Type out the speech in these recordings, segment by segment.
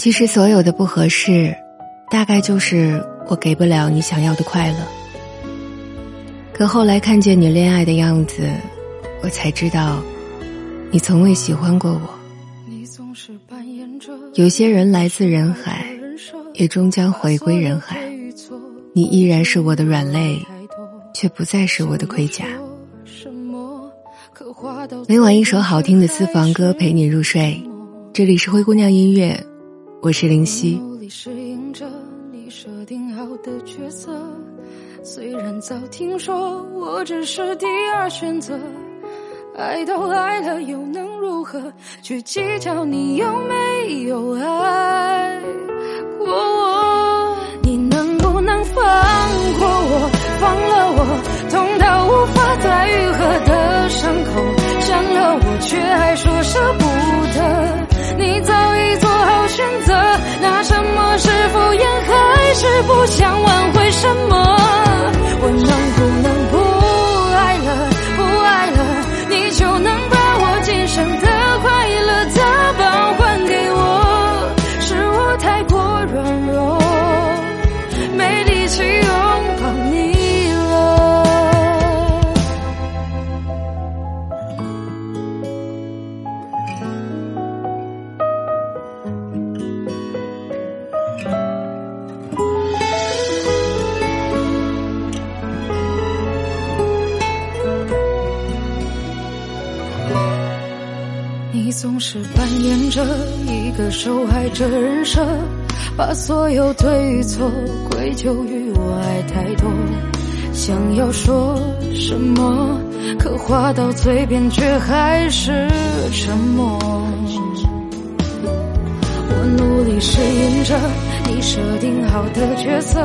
其实所有的不合适，大概就是我给不了你想要的快乐。可后来看见你恋爱的样子，我才知道，你从未喜欢过我。有些人来自人海，也终将回归人海。你依然是我的软肋，却不再是我的盔甲。每晚一首好听的私房歌陪你入睡，这里是灰姑娘音乐，我是林夕。虽然早听说我只是第二选择，爱都爱了又能如何？去计较你有没有爱过不想挽回什么？你总是扮演着一个受害者人设，把所有对与错归咎于我爱太多。想要说什么，可话到嘴边却还是沉默。我努力适应着你设定好的角色，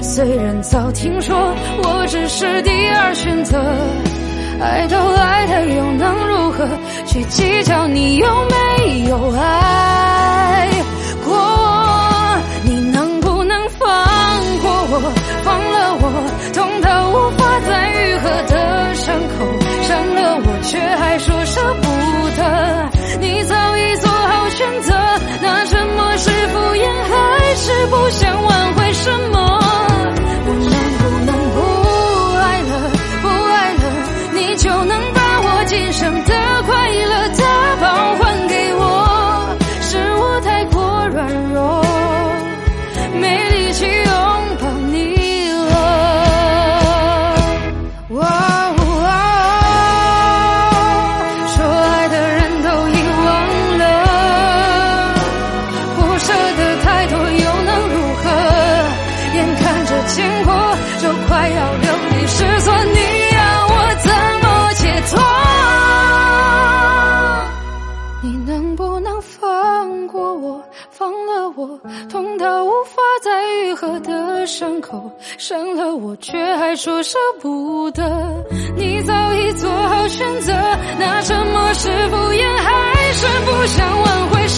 虽然早听说我只是第二选择。爱都爱的有能去计较你有没有爱。不能放过我，放了我痛到无法再愈合的伤口，伤了我却还说舍不得。你早已做好选择，那沉默是敷衍，还是不想挽回？